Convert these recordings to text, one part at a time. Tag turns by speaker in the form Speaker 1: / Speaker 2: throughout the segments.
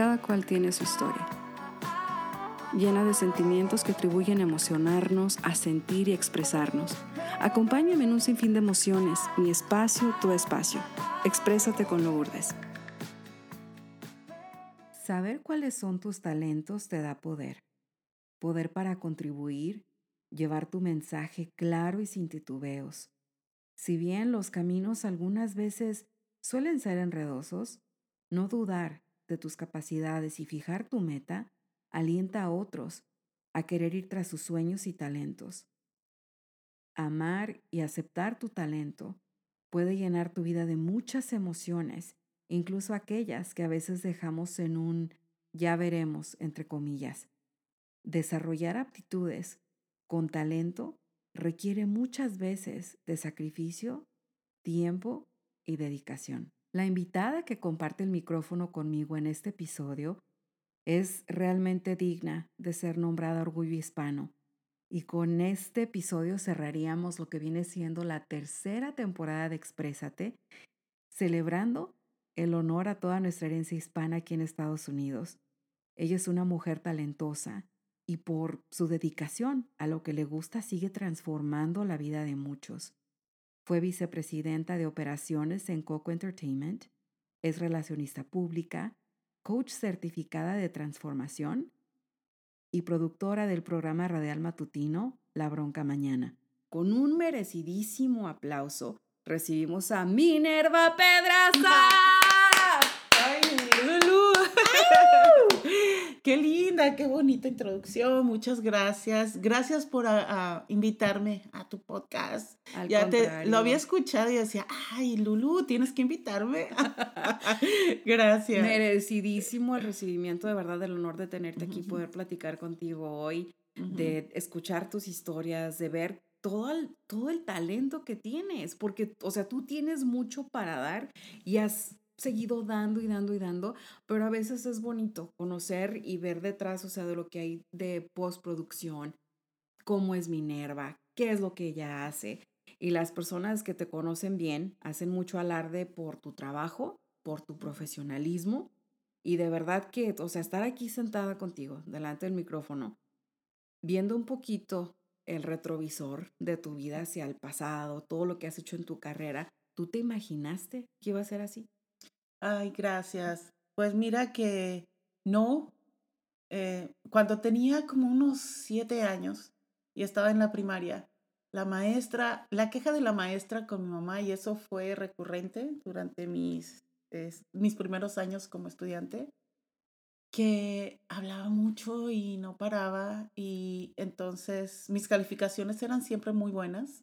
Speaker 1: Cada cual tiene su historia, llena de sentimientos que atribuyen a emocionarnos, a sentir y expresarnos. Acompáñame en un sinfín de emociones, mi espacio, tu espacio. Exprésate con Lourdes. Saber cuáles son tus talentos te da poder. Poder para contribuir, llevar tu mensaje claro y sin titubeos. Si bien los caminos algunas veces suelen ser enredosos, no dudar de tus capacidades y fijar tu meta alienta a otros a querer ir tras sus sueños y talentos. Amar y aceptar tu talento puede llenar tu vida de muchas emociones incluso aquellas que a veces dejamos en un ya veremos, entre comillas. Desarrollar aptitudes con talento requiere muchas veces de sacrificio, tiempo y dedicación. La invitada que comparte el micrófono conmigo en este episodio es realmente digna de ser nombrada Orgullo Hispano. Y con este episodio cerraríamos lo que viene siendo la tercera temporada de Exprésate, celebrando el honor a toda nuestra herencia hispana aquí en Estados Unidos. Ella es una mujer talentosa y por su dedicación a lo que le gusta sigue transformando la vida de muchos. Fue vicepresidenta de operaciones en Coco Entertainment, es relacionista pública, coach certificada de transformación y productora del programa radial matutino La Bronca Mañana. Con un merecidísimo aplauso, recibimos a Minerva Pedraza.
Speaker 2: Qué linda, qué bonita introducción. Muchas gracias. Gracias por invitarme a tu podcast. ya te lo había escuchado y decía, ay, Lulu, tienes que invitarme. gracias.
Speaker 1: Merecidísimo el recibimiento, de verdad, el honor de tenerte aquí, poder platicar contigo hoy, de escuchar tus historias, de ver todo el, todo el talento que tienes, porque, o sea, tú tienes mucho para dar y has seguido dando y dando y dando, pero a veces es bonito conocer y ver detrás, o sea, de lo que hay de postproducción, cómo es Minerva, qué es lo que ella hace. Y las personas que te conocen bien hacen mucho alarde por tu trabajo, por tu profesionalismo y de verdad que, o sea, estar aquí sentada contigo, delante del micrófono, viendo un poquito el retrovisor de tu vida hacia el pasado, todo lo que has hecho en tu carrera, ¿tú te imaginaste que iba a ser así?
Speaker 2: Ay, gracias. Pues mira que no. Eh, cuando tenía como unos siete años y estaba en la primaria, la maestra, la queja de la maestra con mi mamá, y eso fue recurrente durante mis, mis primeros años como estudiante, que hablaba mucho y no paraba, y entonces mis calificaciones eran siempre muy buenas,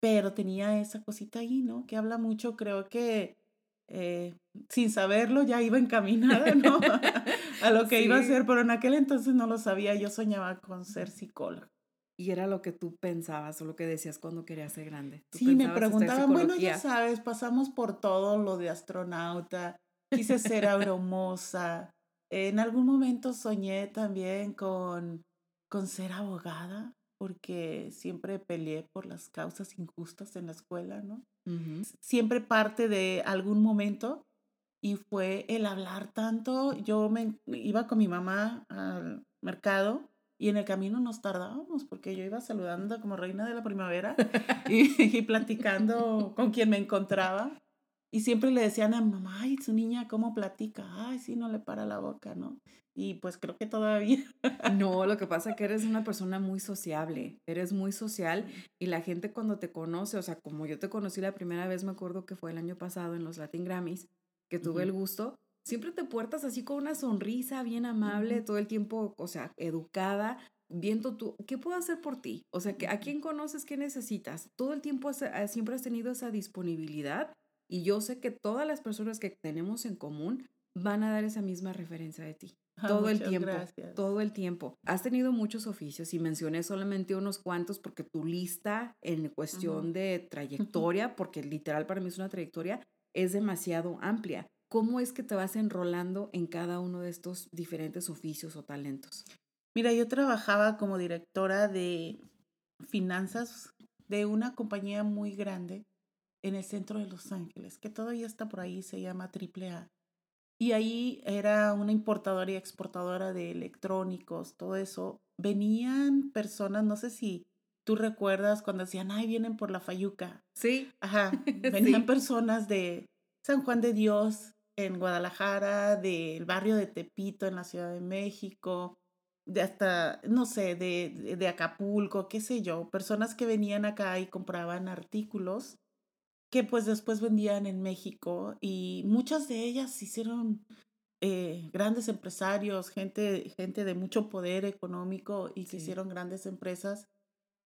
Speaker 2: pero tenía esa cosita ahí, ¿no? Que habla mucho, creo que eh, sin saberlo ya iba encaminada, ¿no? a lo que iba a hacer, pero en aquel entonces no lo sabía, yo soñaba con ser psicóloga.
Speaker 1: Y era lo que tú pensabas o lo que decías cuando querías ser grande.
Speaker 2: Sí, me preguntaban, bueno, ya sabes, pasamos por todo lo de astronauta, quise ser aeromosa, en algún momento soñé también con, con ser abogada, porque siempre peleé por las causas injustas en la escuela, ¿no? Siempre parte de algún momento y fue el hablar tanto. Yo me iba con mi mamá al mercado y en el camino nos tardábamos porque yo iba saludando como reina de la primavera y, y platicando con quien me encontraba. Y siempre le decían a mamá, ay, su niña, ¿cómo platica? Ay, sí, no le para la boca, ¿no? Y pues creo que todavía.
Speaker 1: No, lo que pasa es que eres una persona muy sociable, eres muy social y la gente cuando te conoce, o sea, como yo te conocí la primera vez, me acuerdo que fue el año pasado en los Latin Grammys, que tuve el gusto, siempre te puertas así con una sonrisa bien amable, todo el tiempo, o sea, educada, viendo tú, ¿qué puedo hacer por ti? O sea, ¿a quién conoces? ¿Qué necesitas? Todo el tiempo siempre has tenido esa disponibilidad y yo sé que todas las personas que tenemos en común van a dar esa misma referencia de ti. Ah, todo el tiempo, todo el tiempo. Has tenido muchos oficios y mencioné solamente unos cuantos porque tu lista en cuestión de trayectoria, porque literal para mí es una trayectoria, es demasiado amplia. ¿Cómo es que te vas enrolando en cada uno de estos diferentes oficios o talentos?
Speaker 2: Mira, yo trabajaba como directora de finanzas de una compañía muy grande en el centro de Los Ángeles, que todavía está por ahí, se llama AAA. Y ahí era una importadora y exportadora de electrónicos, todo eso. Venían personas, no sé si tú recuerdas cuando decían, ay, vienen por la Fayuca.
Speaker 1: Sí.
Speaker 2: Ajá. Venían personas de San Juan de Dios en Guadalajara, del barrio de Tepito en la Ciudad de México, de hasta, no sé, de, de Acapulco, qué sé yo, personas que venían acá y compraban artículos que pues después vendían en México y muchas de ellas hicieron eh, grandes empresarios, gente, gente de mucho poder económico y que hicieron grandes empresas.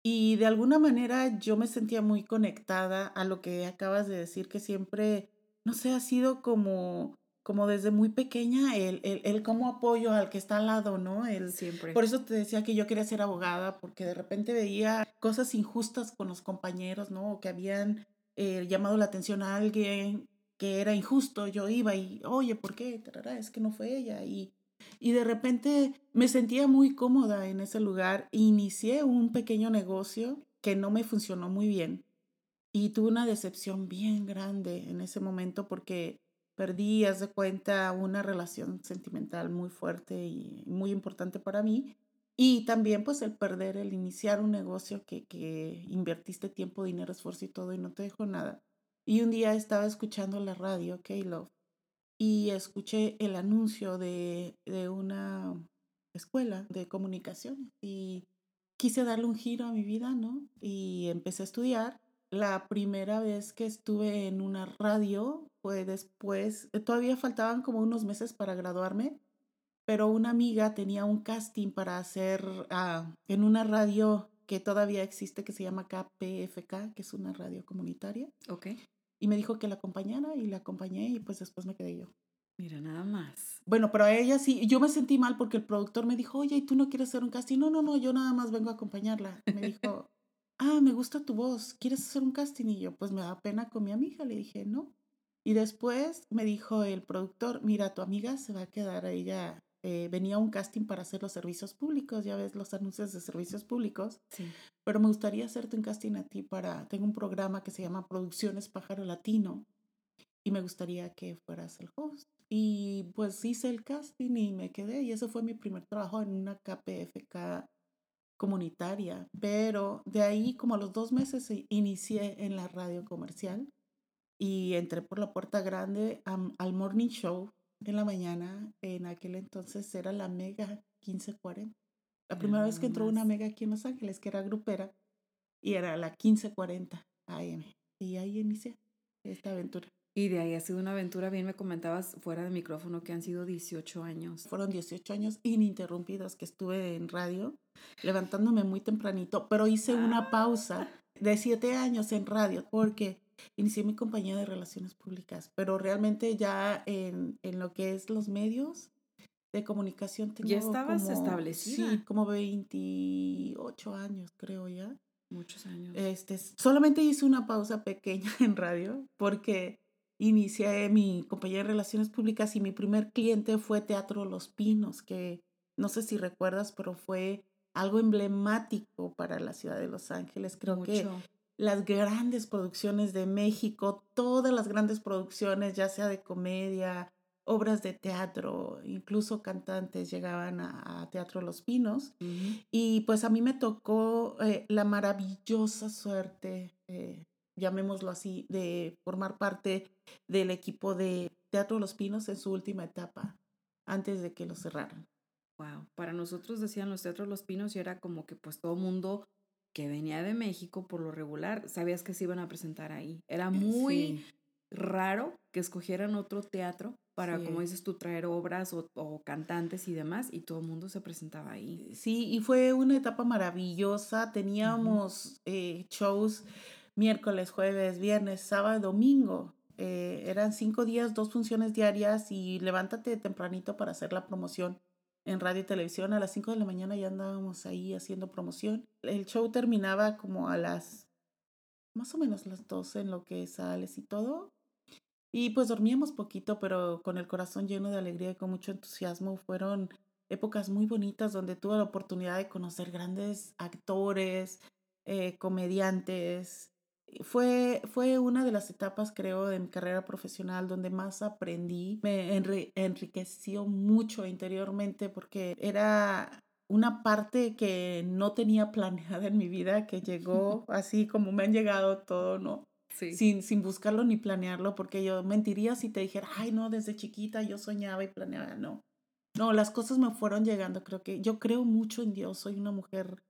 Speaker 2: Y de alguna manera yo me sentía muy conectada a lo que acabas de decir, que siempre, no sé, ha sido como, como desde muy pequeña el, el, el cómo apoyo al que está al lado, ¿no? El,
Speaker 1: siempre.
Speaker 2: Por eso te decía que yo quería ser abogada, porque de repente veía cosas injustas con los compañeros, ¿no? O que habían eh, llamado la atención a alguien que era injusto, yo iba y, oye, ¿por qué? es que no fue ella. Y, y de repente me sentía muy cómoda en ese lugar. Inicié un pequeño negocio que no me funcionó muy bien. Y tuve una decepción bien grande en ese momento porque perdí, haz de cuenta, una relación sentimental muy fuerte y muy importante para mí. Y también pues el perder, el iniciar un negocio que, que invertiste tiempo, dinero, esfuerzo y todo y no te dejó nada. Y un día estaba escuchando la radio, K-Love, y escuché el anuncio de, de una escuela de comunicación y quise darle un giro a mi vida, ¿no? Y empecé a estudiar. La primera vez que estuve en una radio fue después, todavía faltaban como unos meses para graduarme pero una amiga tenía un casting para hacer ah, en una radio que todavía existe que se llama KPFK, que es una radio comunitaria.
Speaker 1: Ok.
Speaker 2: Y me dijo que la acompañara y la acompañé y pues después me quedé yo.
Speaker 1: Mira, nada más.
Speaker 2: Bueno, pero a ella sí, yo me sentí mal porque el productor me dijo, oye, ¿y tú no quieres hacer un casting? No, no, no, yo nada más vengo a acompañarla. me dijo, ah, me gusta tu voz, ¿quieres hacer un casting? Y yo, pues me da pena con mi amiga. Le dije, no. Y después me dijo el productor, mira, tu amiga se va a quedar ella eh, venía un casting para hacer los servicios públicos, ya ves los anuncios de servicios públicos,
Speaker 1: sí.
Speaker 2: pero me gustaría hacerte un casting a ti para, tengo un programa que se llama Producciones Pájaro Latino y me gustaría que fueras el host. Y pues hice el casting y me quedé y ese fue mi primer trabajo en una KPFK comunitaria, pero de ahí como a los dos meses inicié en la radio comercial y entré por la puerta grande al morning show en la mañana, en aquel entonces era la Mega 1540. La primera vez que entró una Mega aquí en Los Ángeles, que era grupera, y era la 1540 AM. Y ahí inicié esta aventura.
Speaker 1: Y de ahí ha sido una aventura, bien me comentabas fuera de micrófono que han sido 18 años.
Speaker 2: Fueron 18 años ininterrumpidos que estuve en radio, levantándome muy tempranito, pero hice una ah. pausa de 7 años en radio porque inicié mi compañía de relaciones públicas, pero realmente ya en, en lo que es los medios de comunicación tengo
Speaker 1: Ya estabas establecida.
Speaker 2: Sí, como 28 años creo ya.
Speaker 1: Muchos años.
Speaker 2: Este, solamente hice una pausa pequeña en radio porque inicié mi compañía de relaciones públicas y mi primer cliente fue Teatro Los Pinos, que no sé si recuerdas, pero fue algo emblemático para la ciudad de Los Ángeles. Creo que las grandes producciones de México, todas las grandes producciones, ya sea de comedia, obras de teatro, incluso cantantes llegaban a, Teatro Los Pinos. Y pues a mí me tocó eh, la maravillosa suerte, eh, llamémoslo así, de formar parte del equipo de Teatro Los Pinos en su última etapa, antes de que lo cerraran.
Speaker 1: Wow, para nosotros decían los Teatros Los Pinos y era como que pues todo mundo que venía de México por lo regular, sabías que se iban a presentar ahí. Era muy raro que escogieran otro teatro para, como dices tú, traer obras o, cantantes y demás, y todo el mundo se presentaba ahí.
Speaker 2: Sí, y fue una etapa maravillosa. Teníamos eh, shows miércoles, jueves, viernes, sábado, domingo. Eh, eran cinco días, dos funciones diarias y levántate tempranito para hacer la promoción en radio y televisión. A las 5 de la mañana ya andábamos ahí haciendo promoción. El show terminaba como a las, más o menos las 12 en lo que sales y todo. Y pues dormíamos poquito, pero con el corazón lleno de alegría y con mucho entusiasmo. Fueron épocas muy bonitas donde tuve la oportunidad de conocer grandes actores, eh, comediantes, fue, fue una de las etapas, creo, de mi carrera profesional donde más aprendí. Me enriqueció mucho interiormente porque era una parte que no tenía planeada en mi vida, que llegó así como me han llegado todo, ¿no? Sin, sin buscarlo ni planearlo, porque yo mentiría si te dijera, ay, no, desde chiquita yo soñaba y planeaba, no. No, las cosas me fueron llegando, creo que yo creo mucho en Dios, soy una mujer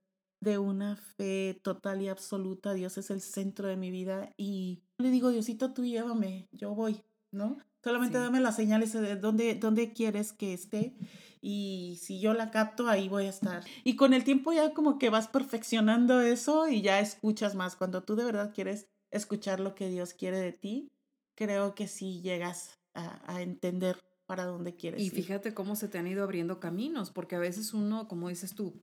Speaker 2: de una fe total y absoluta, Dios es el centro de mi vida y le digo, Diosito, tú llévame, yo voy, ¿no? Solamente dame las señales de dónde, dónde quieres que esté y si yo la capto, ahí voy a estar. Y con el tiempo ya como que vas perfeccionando eso y ya escuchas más. Cuando tú de verdad quieres escuchar lo que Dios quiere de ti, creo que sí llegas a, a entender para dónde quieres
Speaker 1: y fíjate cómo se te han ido abriendo caminos, porque a veces uno, como dices tú,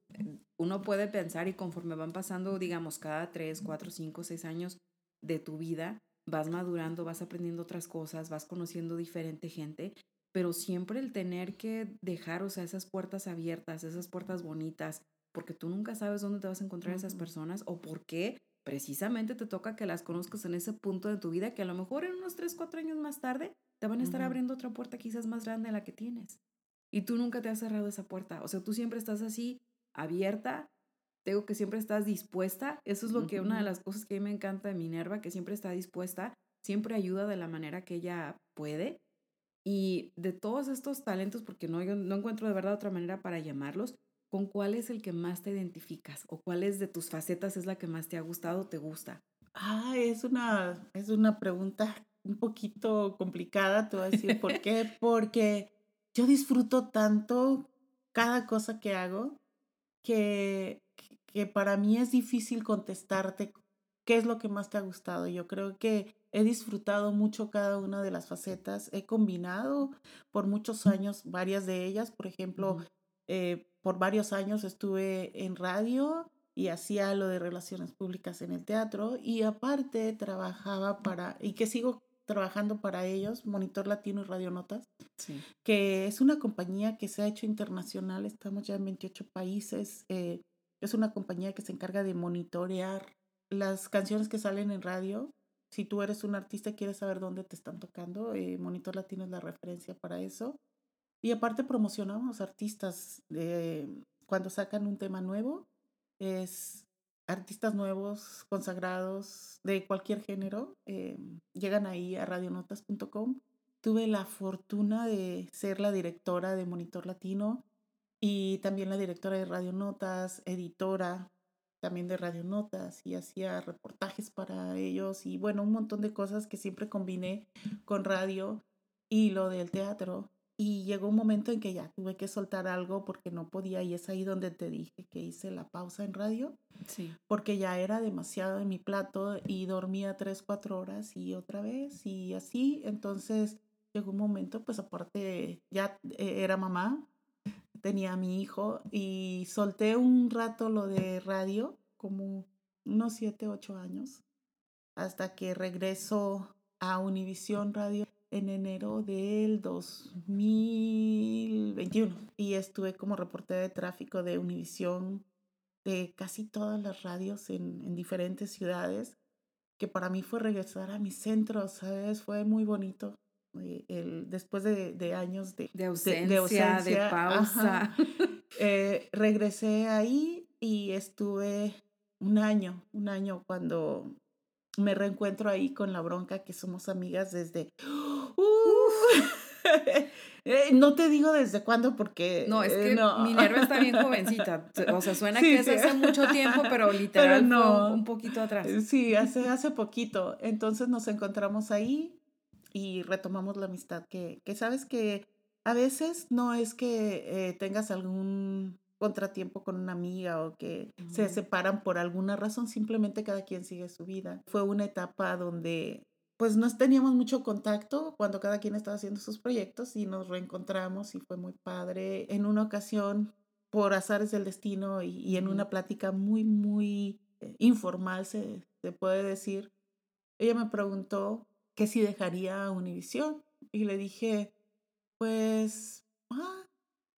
Speaker 1: uno puede pensar y conforme van pasando, digamos, cada tres, cuatro, cinco, seis años de tu vida, vas madurando, vas aprendiendo otras cosas, vas conociendo diferente gente, pero siempre el tener que dejar, o sea, esas puertas abiertas, esas puertas bonitas, porque tú nunca sabes dónde te vas a encontrar esas personas o por qué precisamente te toca que las conozcas en ese punto de tu vida que a lo mejor en unos tres, cuatro años más tarde te van a estar abriendo otra puerta quizás más grande de la que tienes. Y tú nunca te has cerrado esa puerta. O sea, tú siempre estás así, abierta. Tengo que siempre estás dispuesta. Eso es lo que una de las cosas que a mí me encanta de Minerva, que siempre está dispuesta, siempre ayuda de la manera que ella puede. Y de todos estos talentos, porque no, yo no encuentro de verdad otra manera para llamarlos, ¿con cuál es el que más te identificas? ¿O cuál es de tus facetas es la que más te ha gustado o te gusta?
Speaker 2: Ah, es una, es una pregunta un poquito complicada, te voy a decir por qué, porque yo disfruto tanto cada cosa que hago que, que para mí es difícil contestarte qué es lo que más te ha gustado. Yo creo que he disfrutado mucho cada una de las facetas, he combinado por muchos años varias de ellas, por ejemplo, eh, por varios años estuve en radio y hacía lo de relaciones públicas en el teatro y aparte trabajaba para, y que sigo trabajando para ellos, Monitor Latino y Radio Notas, que es una compañía que se ha hecho internacional, estamos ya en 28 países, eh, es una compañía que se encarga de monitorear las canciones que salen en radio. Si tú eres un artista y quieres saber dónde te están tocando, eh, Monitor Latino es la referencia para eso. Y aparte promocionamos artistas de, cuando sacan un tema nuevo, es artistas nuevos, consagrados de cualquier género, eh, llegan ahí a radionotas.com. Tuve la fortuna de ser la directora de Monitor Latino y también la directora de Radio Notas, editora también de Radio Notas y hacía reportajes para ellos y bueno, un montón de cosas que siempre combiné con radio y lo del teatro. Y llegó un momento en que ya tuve que soltar algo porque no podía y es ahí donde te dije que hice la pausa en radio. Sí. Porque ya era demasiado en mi plato y dormía tres, cuatro horas y otra vez y así. Entonces llegó un momento, pues aparte ya eh, era mamá, tenía a mi hijo y solté un rato lo de radio, como unos siete, ocho años, hasta que regreso a Univisión Radio en enero del 2021 y estuve como reportera de tráfico de Univisión de casi todas las radios en, en, diferentes ciudades, que para mí fue regresar a mi centro, ¿sabes? Fue muy bonito. Eh, el, después de, de años de,
Speaker 1: de, ausencia, de, pausa.
Speaker 2: Eh, regresé ahí y estuve un año, un año cuando me reencuentro ahí con la bronca que somos amigas desde Eh, no te digo desde cuándo porque...
Speaker 1: No, es eh, que Minerva está bien jovencita. O sea, suena que es hace mucho tiempo, pero literal no. un poquito atrás.
Speaker 2: Sí, hace, hace poquito. Entonces nos encontramos ahí y retomamos la amistad que, que sabes que a veces no es que eh, tengas algún contratiempo con una amiga o que se separan por alguna razón, simplemente cada quien sigue su vida. Fue una etapa donde pues no teníamos mucho contacto cuando cada quien estaba haciendo sus proyectos y nos reencontramos y fue muy padre. En una ocasión, por azares del destino y, en una plática muy, muy eh, informal, se, se, puede decir, ella me preguntó que si dejaría Univisión y le dije, pues, ah,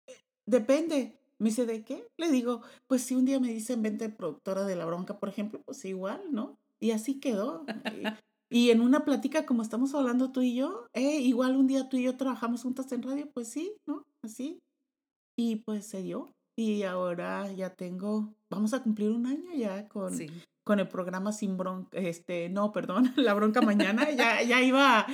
Speaker 2: eh, depende. Me dice, ¿de qué? Le digo, pues si un día me dicen vente productora de La Bronca, por ejemplo, pues igual, ¿no? Y así quedó. y, en una plática como estamos hablando tú y yo, eh, igual un día tú y yo trabajamos juntas en radio, pues sí, ¿no? Así. Y pues se dio. Y ahora ya tengo, vamos a cumplir un año ya con, con el programa Sin Bronca, este, no, perdón, La Bronca Mañana, ya, ya iba,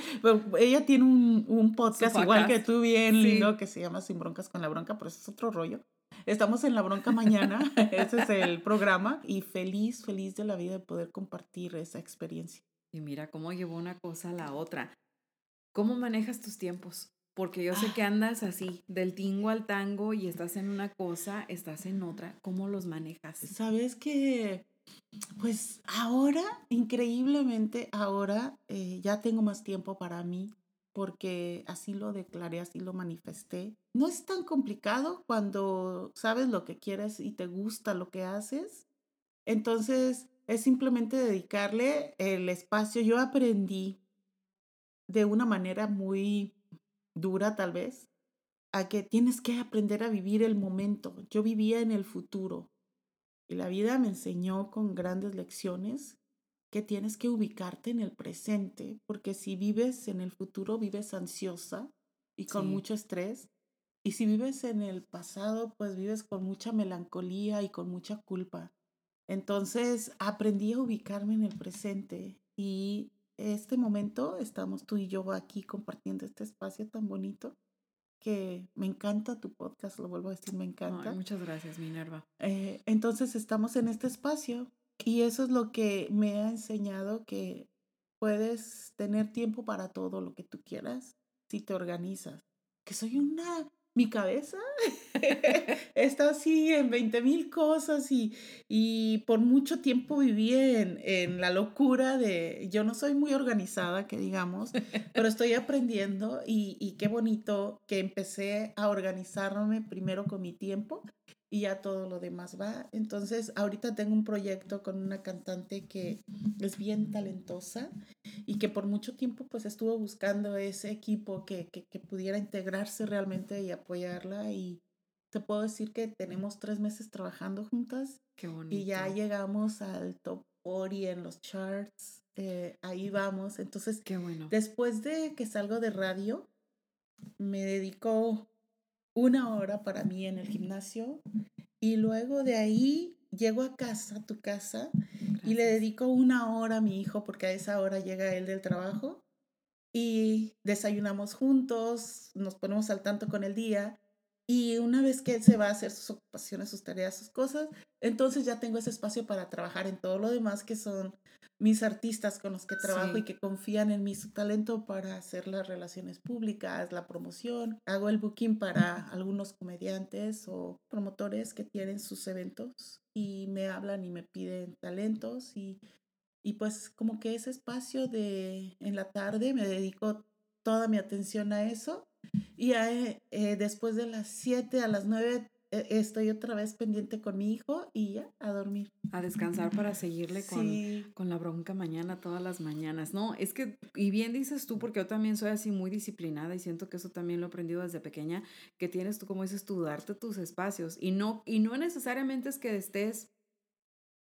Speaker 2: ella tiene un, un podcast igual que tú, bien lindo, que se llama Sin Broncas con la Bronca, pero eso es otro rollo. Estamos en La Bronca Mañana, ese es el programa, y feliz, feliz de la vida de poder compartir esa experiencia.
Speaker 1: Y mira cómo llevó una cosa a la otra. ¿Cómo manejas tus tiempos? Porque yo sé que andas así, del tingo al tango y estás en una cosa, estás en otra. ¿Cómo los manejas?
Speaker 2: Sabes que pues ahora, increíblemente, ahora eh, ya tengo más tiempo para mí porque así lo declaré, así lo manifesté. No es tan complicado cuando sabes lo que quieres y te gusta lo que haces. Entonces, es simplemente dedicarle el espacio. Yo aprendí de una manera muy dura tal vez, a que tienes que aprender a vivir el momento. Yo vivía en el futuro. Y la vida me enseñó con grandes lecciones que tienes que ubicarte en el presente, porque si vives en el futuro, vives ansiosa y con mucho estrés. Y si vives en el pasado, pues vives con mucha melancolía y con mucha culpa. Entonces aprendí a ubicarme en el presente y este momento estamos tú y yo aquí compartiendo este espacio tan bonito que me encanta tu podcast, lo vuelvo a decir, me encanta.
Speaker 1: muchas gracias, Minerva.
Speaker 2: Eh, entonces estamos en este espacio y eso es lo que me ha enseñado que puedes tener tiempo para todo lo que tú quieras si te organizas. Que soy una mi cabeza. Está así en 20 mil cosas y, y, por mucho tiempo viví en, en, la locura de, yo no soy muy organizada, que digamos, pero estoy aprendiendo y, y qué bonito que empecé a organizarme primero con mi tiempo y ya todo lo demás va. Entonces, ahorita tengo un proyecto con una cantante que es bien talentosa y que por mucho tiempo pues estuvo buscando ese equipo que, que, que pudiera integrarse realmente y apoyarla y te puedo decir que tenemos tres meses trabajando juntas
Speaker 1: Qué
Speaker 2: y ya llegamos al top 40 en los charts. Eh, ahí vamos. Entonces,
Speaker 1: Qué bueno.
Speaker 2: después de que salgo de radio, me dedico una hora para mí en el gimnasio y luego de ahí llego a casa, a tu casa, y le dedico una hora a mi hijo porque a esa hora llega él del trabajo y desayunamos juntos, nos ponemos al tanto con el día y una vez que él se va a hacer sus ocupaciones, sus tareas, sus cosas, entonces ya tengo ese espacio para trabajar en todo lo demás que son mis artistas con los que trabajo y que confían en su talento para hacer las relaciones públicas, la promoción. Hago el booking para algunos comediantes o promotores que tienen sus eventos y me hablan y me piden talentos y, y pues como que ese espacio de en la tarde me dedico toda mi atención a eso y eh, después de las 7 a las 9 e, estoy otra vez pendiente con mi hijo y ya a dormir.
Speaker 1: A descansar para seguirle con, con, la bronca mañana, todas las mañanas. No, es que, y bien dices tú, porque yo también soy así muy disciplinada y siento que eso también lo he aprendido desde pequeña, que tienes tú, como dices tú, darte tus espacios. Y no, y no necesariamente es que estés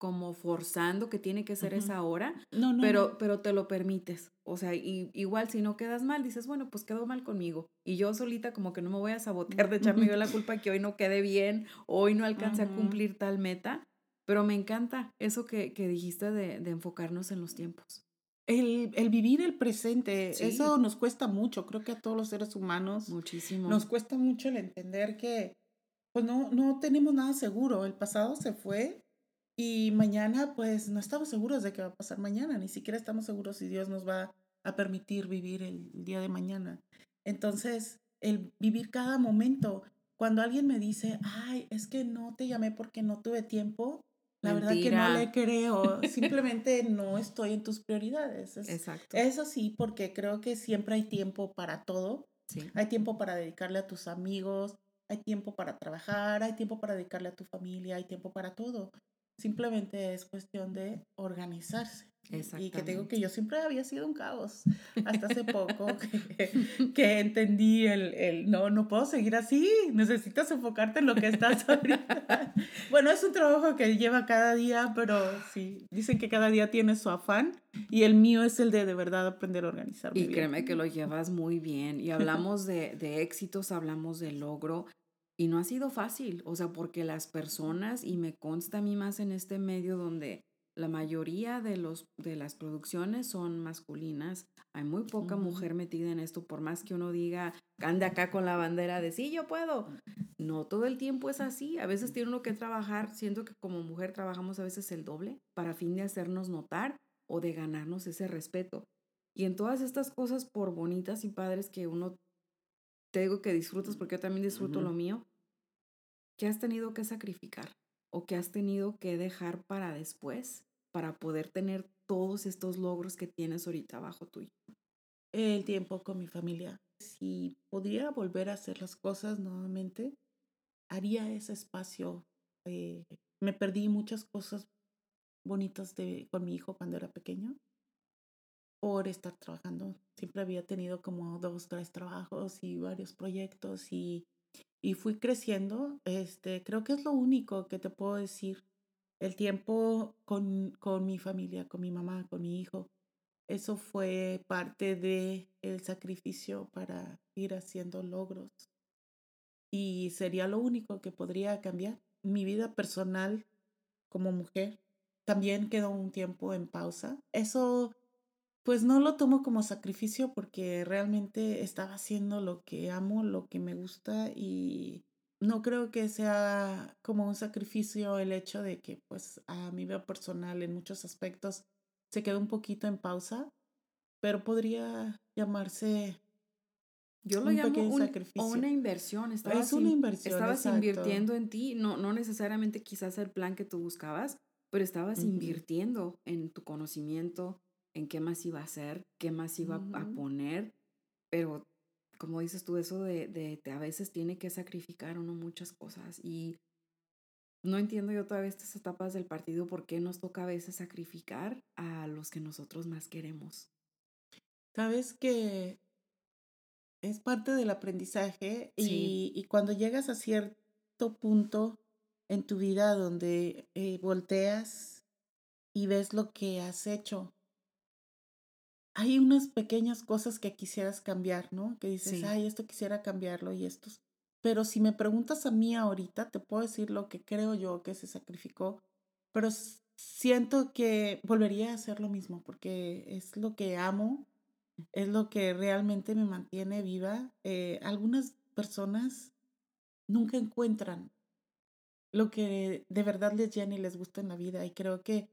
Speaker 1: como forzando que tiene que ser esa hora, no, no, pero, pero te lo permites. O sea, y, igual si no quedas mal, dices, bueno, pues quedó mal conmigo. Y yo solita como que no me voy a sabotear de echarme yo la culpa que hoy no quede bien, hoy no alcance a cumplir tal meta. Pero me encanta eso que, que dijiste de, de, enfocarnos en los tiempos.
Speaker 2: El, el vivir el presente, eso nos cuesta mucho, creo que a todos los seres humanos.
Speaker 1: Muchísimo.
Speaker 2: Nos cuesta mucho el entender que pues no, no tenemos nada seguro, el pasado se fue y mañana, pues no estamos seguros de qué va a pasar mañana, ni siquiera estamos seguros si Dios nos va a permitir vivir el día de mañana. Entonces, el vivir cada momento, cuando alguien me dice, ay, es que no te llamé porque no tuve tiempo, la verdad que no le creo, simplemente no estoy en tus prioridades.
Speaker 1: Exacto.
Speaker 2: Eso sí, porque creo que siempre hay tiempo para todo. Sí. Hay tiempo para dedicarle a tus amigos, hay tiempo para trabajar, hay tiempo para dedicarle a tu familia, hay tiempo para todo. Simplemente es cuestión de organizarse. Y que tengo que yo siempre había sido un caos. Hasta hace poco que, entendí el, el, no, no puedo seguir así. Necesitas enfocarte en lo que estás ahorita. bueno, es un trabajo que lleva cada día, pero sí, dicen que cada día tiene su afán. Y el mío es el de de verdad aprender a organizarme.
Speaker 1: Y créeme que lo llevas muy bien. Y hablamos de, de éxitos, hablamos de logro. Y no ha sido fácil, o sea, porque las personas, y me consta a mí más en este medio donde la mayoría de, los, de las producciones son masculinas. Hay muy poca mujer metida en esto, por más que uno diga, ande acá con la bandera de sí, yo puedo. No todo el tiempo es así. A veces tiene uno que trabajar, siento que como mujer trabajamos a veces el doble para fin de hacernos notar o de ganarnos ese respeto. Y en todas estas cosas, por bonitas y padres que uno te digo que disfrutas, porque yo también disfruto lo mío, ¿qué has tenido que sacrificar? o que has tenido que dejar para después para poder tener todos estos logros que tienes ahorita bajo tuyo?
Speaker 2: El tiempo con mi familia. Si pudiera volver a hacer las cosas nuevamente, haría ese espacio. Eh, me perdí muchas cosas bonitas de, con mi hijo cuando era pequeño por estar trabajando. Siempre había tenido como dos, tres trabajos y varios proyectos y y fui creciendo, este, creo que es lo único que te puedo decir. El tiempo con, con mi familia, con mi mamá, con mi hijo, eso fue parte de el sacrificio para ir haciendo logros. Y sería lo único que podría cambiar. Mi vida personal como mujer también quedó un tiempo en pausa. Eso pues no lo tomo como sacrificio porque realmente estaba haciendo lo que amo, lo que me gusta y no creo que sea como un sacrificio el hecho de que pues a mi vida personal en muchos aspectos se quedó un poquito en pausa, pero podría llamarse
Speaker 1: yo lo llamo un, sacrificio. una inversión. Estabas es una inversión. Estabas invirtiendo en ti, no, no necesariamente quizás el plan que tú buscabas, pero estabas invirtiendo en tu conocimiento, en qué más iba a hacer, qué más iba a poner, pero como dices tú, eso de, de, a veces tiene que sacrificar uno muchas cosas y no entiendo yo todavía estas etapas del partido por qué nos toca a veces sacrificar a los que nosotros más queremos.
Speaker 2: Sabes que es parte del aprendizaje y, y, cuando llegas a cierto punto en tu vida donde eh, volteas y ves lo que has hecho hay unas pequeñas cosas que quisieras cambiar, ¿no? Que dices, ay, esto quisiera cambiarlo y esto. Pero si me preguntas a mí ahorita, te puedo decir lo que creo yo que se sacrificó, pero siento que volvería a hacer lo mismo porque es lo que amo, es lo que realmente me mantiene viva. Eh, algunas personas nunca encuentran lo que de verdad les llena y les gusta en la vida y creo que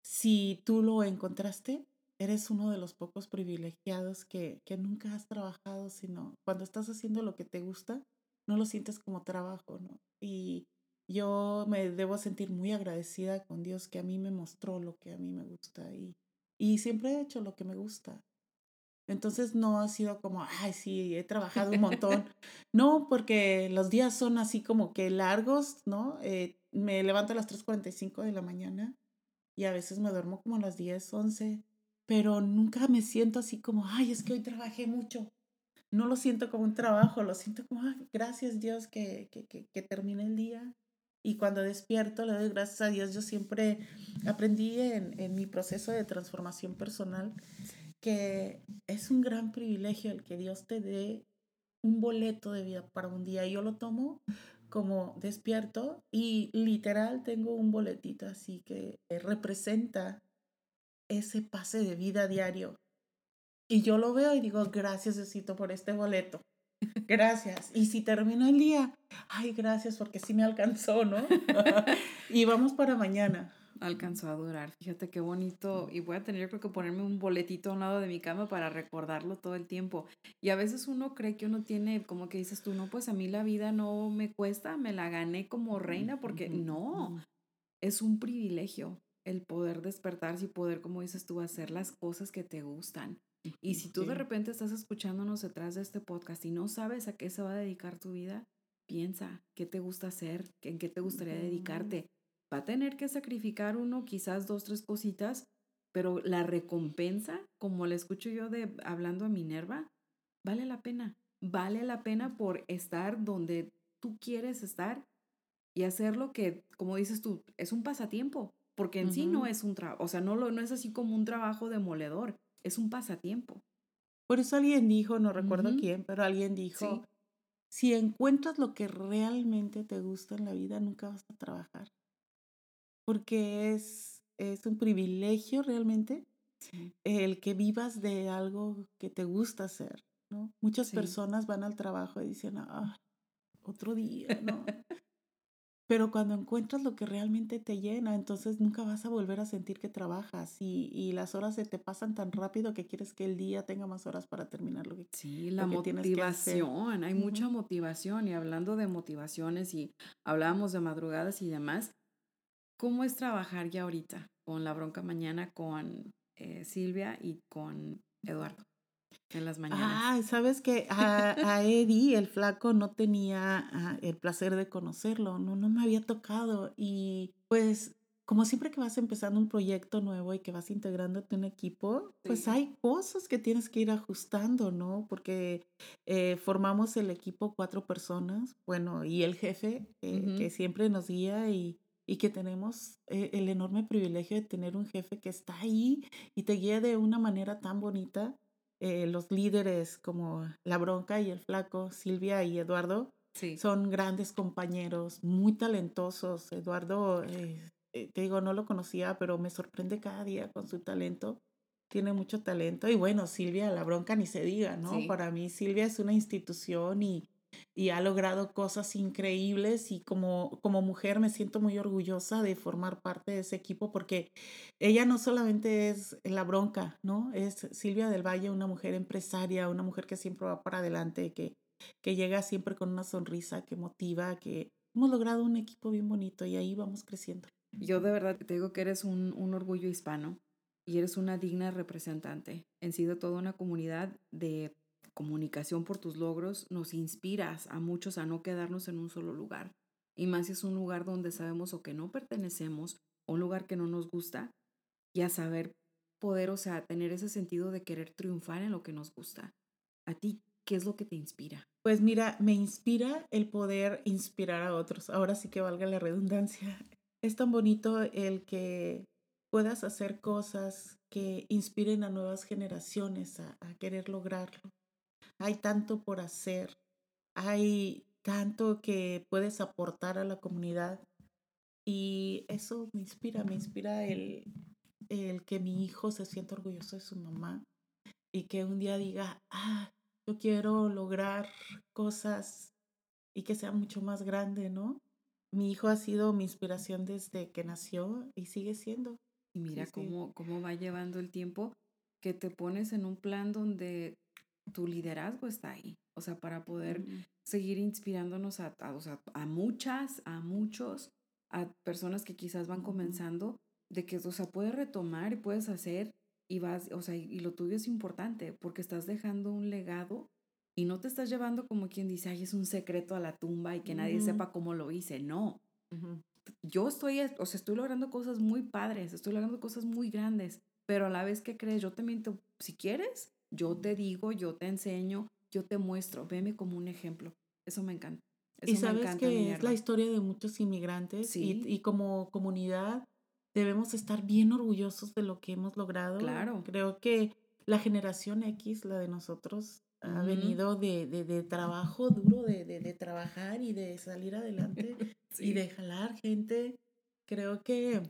Speaker 2: si tú lo encontraste, eres uno de los pocos privilegiados que, que nunca has trabajado, sino cuando estás haciendo lo que te gusta, no lo sientes como trabajo, ¿no? Y yo me debo sentir muy agradecida con Dios que a mí me mostró lo que a mí me gusta y, y siempre he hecho lo que me gusta. Entonces no ha sido como, ay, sí, he trabajado un montón. no, porque los días son así como que largos, ¿no? Eh, me levanto a las 3.45 de la mañana y a veces me duermo como a las 10, 11 pero nunca me siento así como, ay, es que hoy trabajé mucho. No lo siento como un trabajo, lo siento como, ay, gracias Dios que, que, que, que termine el día. Y cuando despierto, le doy gracias a Dios. Yo siempre aprendí en, en mi proceso de transformación personal que es un gran privilegio el que Dios te dé un boleto de vida para un día. Yo lo tomo como despierto y literal tengo un boletito así que representa ese pase de vida diario. Y yo lo veo y digo, gracias, Diosito, por este boleto. Gracias. Y si termino el día, ay, gracias, porque sí me alcanzó, ¿no? y vamos para mañana.
Speaker 1: Alcanzó a durar. Fíjate qué bonito. Y voy a tener, yo creo que ponerme un boletito a un lado de mi cama para recordarlo todo el tiempo. Y a veces uno cree que uno tiene, como que dices tú, no, pues a mí la vida no me cuesta, me la gané como reina, porque no, es un privilegio el poder despertarse y poder, como dices tú, hacer las cosas que te gustan. Y si tú de repente estás escuchándonos detrás de este podcast y no sabes a qué se va a dedicar tu vida, piensa qué te gusta hacer, en qué te gustaría dedicarte. Va a tener que sacrificar uno, quizás dos, tres cositas, pero la recompensa, como le escucho yo de hablando a Minerva, vale la pena. Vale la pena por estar donde tú quieres estar y hacer lo que, como dices tú, es un pasatiempo, porque en sí no es un trabajo, o sea, no, lo, no es así como un trabajo demoledor, es un pasatiempo.
Speaker 2: Por eso alguien dijo, no recuerdo quién, pero alguien dijo, si encuentras lo que realmente te gusta en la vida, nunca vas a trabajar. Porque es, es un privilegio realmente el que vivas de algo que te gusta hacer, ¿no? Muchas personas van al trabajo y dicen, ah, otro día, ¿no? Pero cuando encuentras lo que realmente te llena, entonces nunca vas a volver a sentir que trabajas y, y las horas se te pasan tan rápido que quieres que el día tenga más horas para terminar lo que
Speaker 1: Sí, la motivación, hay mucha motivación y hablando de motivaciones y hablábamos de madrugadas y demás, ¿cómo es trabajar ya ahorita con la bronca mañana con eh, Silvia y con Eduardo? En las mañanas.
Speaker 2: Ah, sabes que a, Eddie, el flaco, no tenía ah, el placer de conocerlo, no, no me había tocado. Y pues, como siempre que vas empezando un proyecto nuevo y que vas integrándote en un equipo, pues hay cosas que tienes que ir ajustando, ¿no? Porque eh, formamos el equipo cuatro personas, bueno, y el jefe eh, que siempre nos guía y y que tenemos eh, el enorme privilegio de tener un jefe que está ahí y te guía de una manera tan bonita eh, los líderes como La Bronca y el Flaco, Silvia y Eduardo, son grandes compañeros, muy talentosos. Eduardo, eh, eh, te digo, no lo conocía, pero me sorprende cada día con su talento. Tiene mucho talento. Y bueno, Silvia, La Bronca ni se diga, ¿no? Para mí Silvia es una institución y y ha logrado cosas increíbles y como, como mujer me siento muy orgullosa de formar parte de ese equipo porque ella no solamente es la bronca, ¿no? Es Silvia del Valle, una mujer empresaria, una mujer que siempre va para adelante, que, que llega siempre con una sonrisa, que motiva, que hemos logrado un equipo bien bonito y ahí vamos creciendo.
Speaker 1: Yo de verdad te digo que eres un, un orgullo hispano y eres una digna representante en sí de toda una comunidad de comunicación por tus logros, nos inspiras a muchos a no quedarnos en un solo lugar. Y más si es un lugar donde sabemos o que no pertenecemos, o un lugar que no nos gusta, y a saber poder, o sea, tener ese sentido de querer triunfar en lo que nos gusta. ¿A ti qué es lo que te inspira?
Speaker 2: Pues mira, me inspira el poder inspirar a otros. Ahora sí que valga la redundancia. Es tan bonito el que puedas hacer cosas que inspiren a nuevas generaciones a, a querer lograrlo hay tanto por hacer, hay tanto que puedes aportar a la comunidad y eso me inspira, me inspira el, el que mi hijo se sienta orgulloso de su mamá y que un día diga, ah, yo quiero lograr cosas y que sea mucho más grande, ¿no? Mi hijo ha sido mi inspiración desde que nació y sigue siendo.
Speaker 1: Y mira cómo, cómo va llevando el tiempo que te pones en un plan donde tu liderazgo está ahí. O sea, para poder seguir inspirándonos a, a, o sea, a muchas, a muchos, a personas que quizás van comenzando, de que, o sea, puedes retomar y puedes hacer y vas, o sea, y, lo tuyo es importante porque estás dejando un legado y no te estás llevando como quien dice, ay, es un secreto a la tumba y que nadie sepa cómo lo hice. No. Yo estoy, o sea, estoy logrando cosas muy padres, estoy logrando cosas muy grandes, pero a la vez que crees, yo te miento, si quieres, yo te digo, yo te enseño, yo te muestro, veme como un ejemplo. Eso me encanta.
Speaker 2: y sabes que es la historia de muchos inmigrantes y, y, como comunidad debemos estar bien orgullosos de lo que hemos logrado. Claro. Creo que la generación X, la de nosotros, ha venido de, de, de, trabajo duro, de, de, trabajar y de salir adelante y de jalar gente. Creo que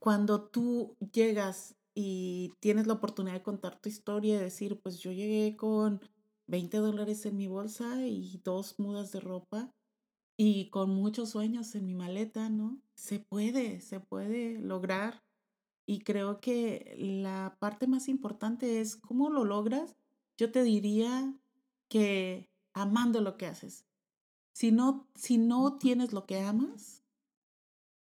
Speaker 2: cuando tú llegas y tienes la oportunidad de contar tu historia y decir, pues yo llegué con 20 dólares en mi bolsa y dos mudas de ropa y con muchos sueños en mi maleta, ¿no? Se puede, se puede lograr. Y creo que la parte más importante es cómo lo logras. Yo te diría que amando lo que haces. Si no, si no tienes lo que amas,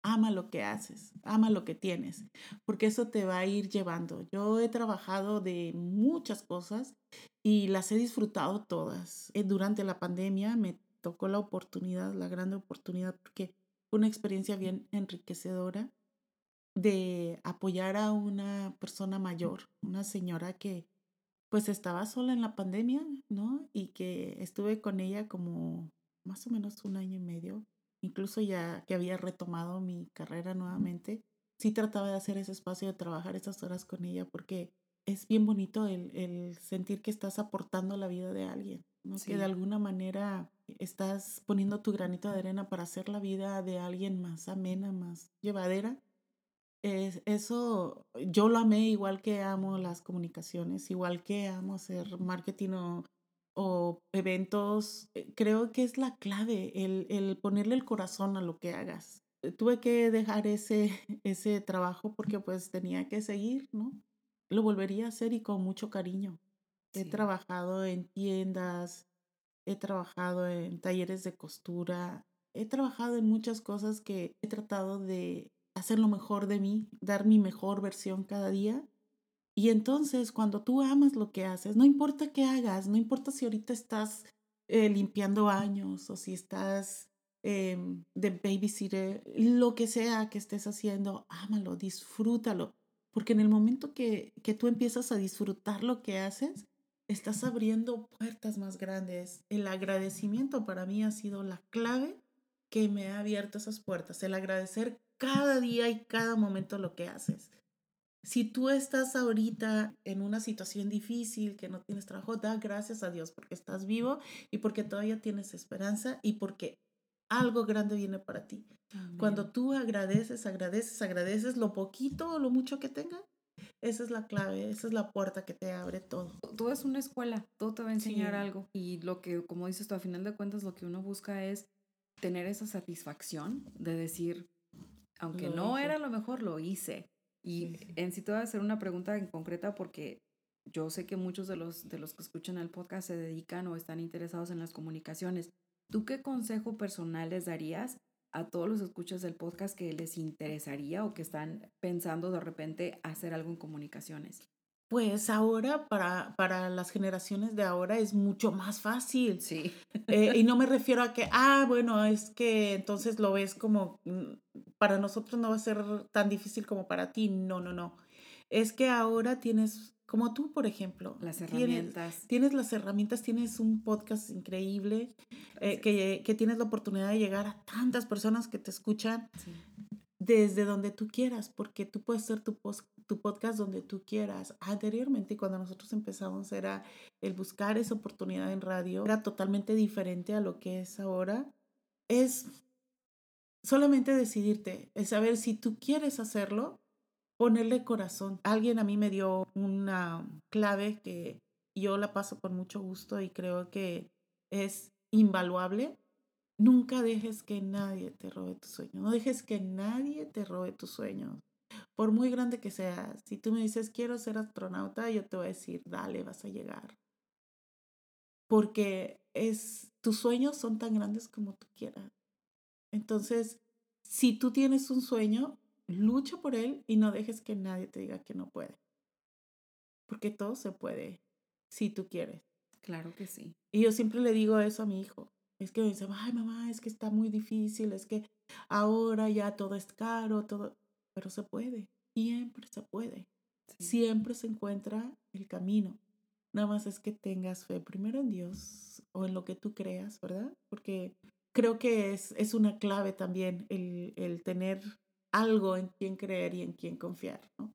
Speaker 2: ama lo que haces, ama lo que tienes, porque eso te va a ir llevando. Yo he trabajado de muchas cosas y las he disfrutado todas. Eh, durante la pandemia me tocó la oportunidad, la gran oportunidad, porque fue una experiencia bien enriquecedora. de apoyar a una persona mayor, una señora que pues estaba sola en la pandemia, ¿no? Y que estuve con ella como más o menos un año y medio, incluso ya que había retomado mi carrera nuevamente, sí trataba de hacer ese espacio de trabajar esas horas con ella porque es bien bonito el, sentir que estás aportando la vida de alguien, ¿no? que de alguna manera estás poniendo tu granito de arena para hacer la vida de alguien más amena, más llevadera. Es, eso yo lo amé igual que amo las comunicaciones, igual que amo hacer marketing o, o eventos. Eh, creo que es la clave, el, el ponerle el corazón a lo que hagas. Tuve que dejar ese, ese trabajo porque pues tenía que seguir, ¿no? lo volvería a hacer y con mucho cariño. He trabajado en tiendas, he trabajado en talleres de costura, he trabajado en muchas cosas que he tratado de hacer lo mejor de mí, dar mi mejor versión cada día. Y entonces cuando tú amas lo que haces, no importa qué hagas, no importa si ahorita estás eh, limpiando baños o si estás em, de babysitter, lo que sea que estés haciendo, ámalo, disfrútalo. Porque en el momento que, que tú empiezas a disfrutar lo que haces, estás abriendo puertas más grandes. El agradecimiento para mí ha sido la clave que me ha abierto esas puertas. El agradecer cada día y cada momento lo que haces. Si tú estás ahorita en una situación difícil, que no tienes trabajo, da gracias a Dios porque estás vivo y porque todavía tienes esperanza y porque algo grande viene para ti. Cuando tú agradeces, agradeces, agradeces lo poquito o lo mucho que tenga, esa es la clave, esa es la puerta que te abre todo.
Speaker 1: Todo es una escuela, todo te va a enseñar algo. Y lo que, como dices tú, a final de cuentas, lo que uno busca es tener esa satisfacción de decir, aunque no era lo mejor, lo hice. Y en sí te voy a hacer una pregunta en concreta porque yo sé que muchos de los, de los que escuchan el podcast se dedican o están interesados en las comunicaciones. ¿Tú qué consejo personal les darías a todos los escuchas del podcast que les interesaría o que están pensando de repente hacer algo en comunicaciones?
Speaker 2: Pues ahora, para, para las generaciones de ahora, es mucho más fácil. Sí. Eh, y no me refiero a que, ah, bueno, es que entonces lo ves como, mm, para nosotros no va a ser tan difícil como para ti. No, no, no. Es que ahora tienes como tú, por ejemplo.
Speaker 1: Las herramientas.
Speaker 2: Tienes, las herramientas, tienes un podcast increíble, eh, que, que, tienes la oportunidad de llegar a tantas personas que te escuchan desde donde tú quieras, porque tú puedes hacer tu, tu podcast donde tú quieras. Anteriormente, cuando nosotros empezamos, era el buscar esa oportunidad en radio, era totalmente diferente a lo que es ahora. Es solamente decidirte, el saber si tú quieres hacerlo ponerle corazón. Alguien a mí me dio una clave que yo la paso con mucho gusto y creo que es invaluable. Nunca dejes que nadie te robe tu sueño. No dejes que nadie te robe tus sueños. Por muy grande que sea, si tú me dices quiero ser astronauta, yo te voy a decir, dale, vas a llegar. Porque es tus sueños son tan grandes como tú quieras. Entonces, si tú tienes un sueño, lucha por él y no dejes que nadie te diga que no puede. Porque todo se puede si tú quieres.
Speaker 1: Claro que sí.
Speaker 2: Y yo siempre le digo eso a mi hijo. Es que me dice, ay mamá, es que está muy difícil, es que ahora ya todo es caro, todo, pero se puede, siempre se puede. Siempre se encuentra el camino. Nada más es que tengas fe primero en Dios o en lo que tú creas, ¿verdad? Porque creo que es, es una clave también el, el tener algo en quien creer y en quien confiar, ¿no?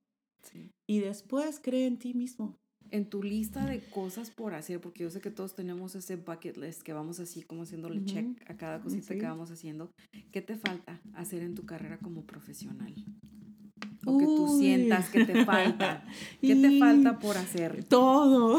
Speaker 2: Y después cree en ti mismo.
Speaker 1: En tu lista de cosas por hacer, porque yo sé que todos tenemos ese bucket list que vamos así como haciéndole check a cada cosita que vamos haciendo. ¿Qué te falta hacer en tu carrera como profesional? O que tú sientas que te falta. ¿Qué te falta por hacer?
Speaker 2: Todo,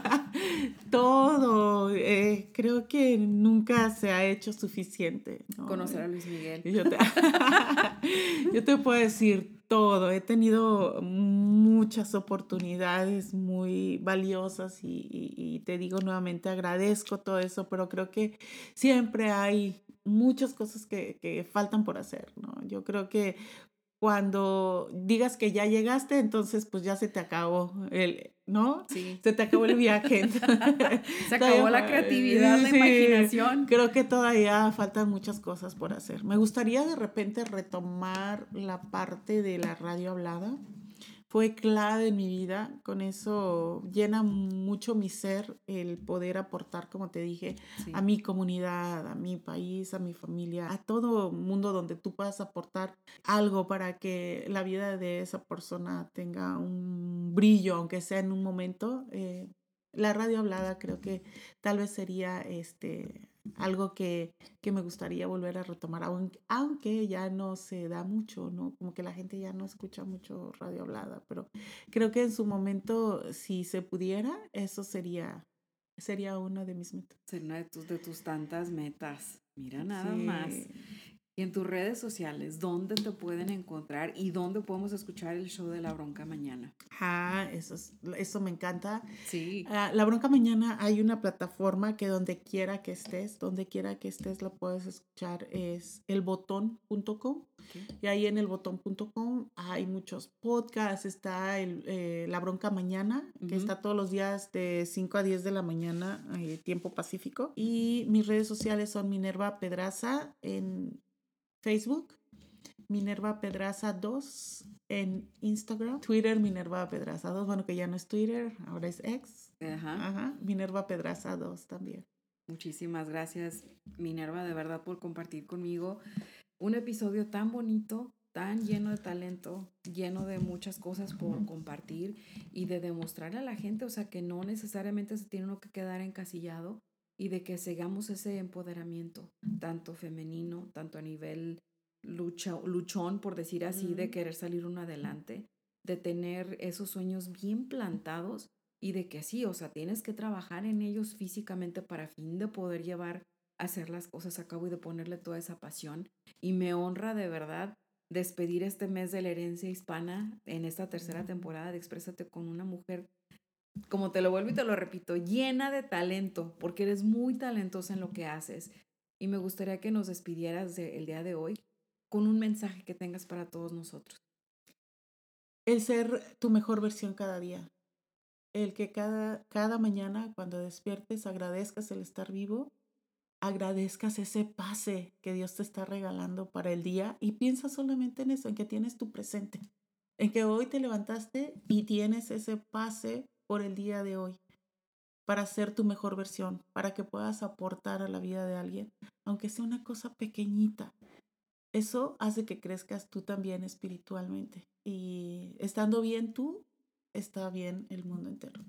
Speaker 2: todo. Eh, creo que nunca se ha hecho suficiente.
Speaker 1: Conocer a Luis Miguel.
Speaker 2: Yo te, puedo decir todo. He tenido muchas oportunidades muy valiosas y, te digo nuevamente, agradezco todo eso, pero creo que siempre hay muchas cosas que, que, faltan por hacer, ¿no? Yo creo que cuando digas que ya llegaste, entonces pues ya se te acabó el, ¿no? Sí. Se te acabó el viaje.
Speaker 1: Se acabó la creatividad, la imaginación.
Speaker 2: Creo que todavía faltan muchas cosas por hacer. Me gustaría de repente retomar la parte de la radio hablada fue clave en mi vida. Con eso llena mucho mi ser el poder aportar, como te dije, a mi comunidad, a mi país, a mi familia, a todo mundo donde tú puedas aportar algo para que la vida de esa persona tenga un brillo, aunque sea en un momento. Eh, la radio hablada creo que tal vez sería este algo que, me gustaría volver a retomar, aunque, ya no se da mucho, ¿no? Como que la gente ya no escucha mucho radio hablada, pero creo que en su momento, si se pudiera, eso sería, sería una de mis metas.
Speaker 1: Una de tus, de tus tantas metas. Mira nada más. Y en tus redes sociales, ¿dónde te pueden encontrar y dónde podemos escuchar el show de La Bronca Mañana?
Speaker 2: Ah, eso, eso me encanta. Sí. Ah, la Bronca Mañana hay una plataforma que donde quiera que estés, donde quiera que estés la puedes escuchar, es elbotón.com. Y ahí en elbotón.com hay muchos podcasts, está el, eh, La Bronca Mañana, que está todos los días de 5 a 10 de la mañana, eh, tiempo pacífico. Y mis redes sociales son Minerva Pedraza en Facebook, Minerva Pedraza 2 en Instagram, Twitter Minerva Pedraza 2, bueno que ya no es Twitter, ahora es X. Ajá. Minerva Pedraza 2 también.
Speaker 1: Muchísimas gracias Minerva de verdad por compartir conmigo un episodio tan bonito, tan lleno de talento, lleno de muchas cosas por compartir y de demostrarle a la gente, o sea, que no necesariamente se tiene uno que quedar encasillado, y de que sigamos ese empoderamiento, tanto femenino, tanto a nivel lucha, luchón, por decir así, de querer salir uno adelante, de tener esos sueños bien plantados y de que sí, o sea, tienes que trabajar en ellos físicamente para fin de poder llevar a hacer las cosas a cabo y de ponerle toda esa pasión. Y me honra de verdad despedir este mes de la herencia hispana en esta tercera temporada de Exprésate con una mujer como te lo vuelvo y te lo repito, llena de talento, porque eres muy talentosa en lo que haces. Y me gustaría que nos despidieras el día de hoy con un mensaje que tengas para todos nosotros.
Speaker 2: El ser tu mejor versión cada día. El que cada, cada mañana cuando despiertes agradezcas el estar vivo, agradezcas ese pase que Dios te está regalando para el día y piensa solamente en eso, en que tienes tu presente, en que hoy te levantaste y tienes ese pase por el día de hoy, para ser tu mejor versión, para que puedas aportar a la vida de alguien, aunque sea una cosa pequeñita. Eso hace que crezcas tú también espiritualmente. Y estando bien tú, está bien el mundo entero.